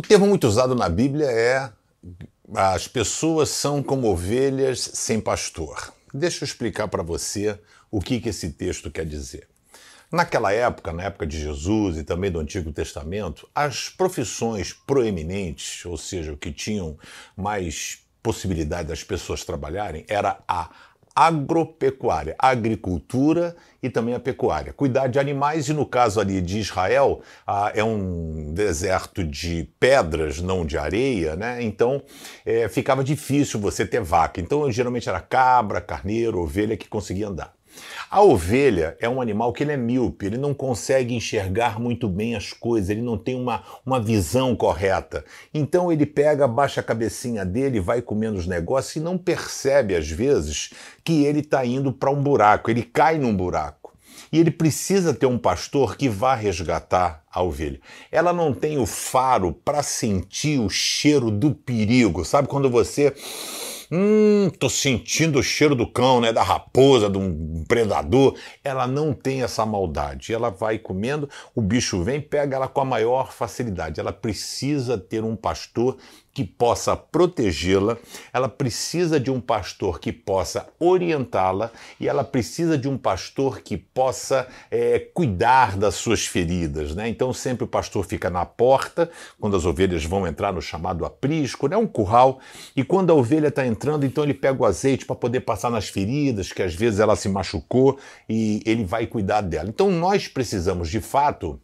termo muito usado na Bíblia é as pessoas são como ovelhas sem pastor. Deixa eu explicar para você o que, que esse texto quer dizer. Naquela época, na época de Jesus e também do Antigo Testamento, as profissões proeminentes, ou seja, o que tinham mais possibilidade das pessoas trabalharem, era a agropecuária, agricultura e também a pecuária. Cuidar de animais, e no caso ali de Israel, ah, é um deserto de pedras, não de areia, né? Então é, ficava difícil você ter vaca. Então geralmente era cabra, carneiro, ovelha que conseguia andar. A ovelha é um animal que ele é míope, ele não consegue enxergar muito bem as coisas, ele não tem uma, uma visão correta. Então ele pega, baixa a cabecinha dele, vai comendo os negócios e não percebe, às vezes, que ele está indo para um buraco, ele cai num buraco. E ele precisa ter um pastor que vá resgatar a ovelha. Ela não tem o faro para sentir o cheiro do perigo. Sabe quando você Hum, tô sentindo o cheiro do cão, né? Da raposa, de um predador. Ela não tem essa maldade. Ela vai comendo, o bicho vem, pega ela com a maior facilidade. Ela precisa ter um pastor que possa protegê-la, ela precisa de um pastor que possa orientá-la e ela precisa de um pastor que possa é, cuidar das suas feridas. Né? Então, sempre o pastor fica na porta, quando as ovelhas vão entrar no chamado aprisco, né? um curral, e quando a ovelha está entrando, então ele pega o azeite para poder passar nas feridas, que às vezes ela se machucou, e ele vai cuidar dela. Então, nós precisamos, de fato,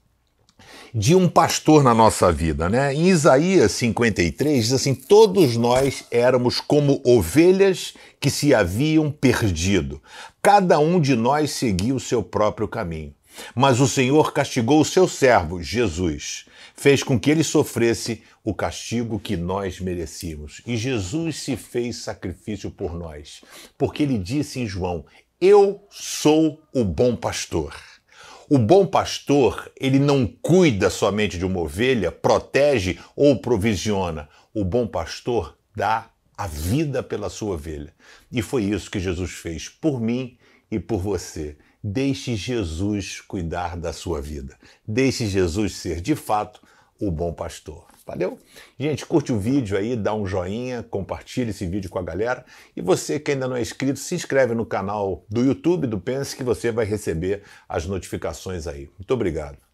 de um pastor na nossa vida, né? Em Isaías 53 diz assim: Todos nós éramos como ovelhas que se haviam perdido. Cada um de nós seguia o seu próprio caminho. Mas o Senhor castigou o seu servo, Jesus, fez com que ele sofresse o castigo que nós merecíamos. E Jesus se fez sacrifício por nós, porque ele disse em João: Eu sou o bom pastor. O bom pastor, ele não cuida somente de uma ovelha, protege ou provisiona. O bom pastor dá a vida pela sua ovelha. E foi isso que Jesus fez por mim e por você. Deixe Jesus cuidar da sua vida. Deixe Jesus ser, de fato, o bom pastor. Valeu? Gente, curte o vídeo aí, dá um joinha, compartilha esse vídeo com a galera. E você que ainda não é inscrito, se inscreve no canal do YouTube do Pense que você vai receber as notificações aí. Muito obrigado.